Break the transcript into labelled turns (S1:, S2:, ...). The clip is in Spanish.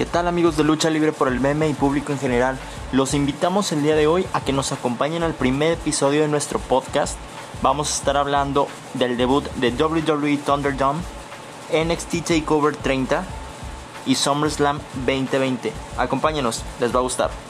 S1: ¿Qué tal amigos de Lucha Libre por el Meme y público en general? Los invitamos el día de hoy a que nos acompañen al primer episodio de nuestro podcast. Vamos a estar hablando del debut de WWE Thunderdome, NXT TakeOver 30 y SummerSlam 2020. Acompáñenos, les va a gustar.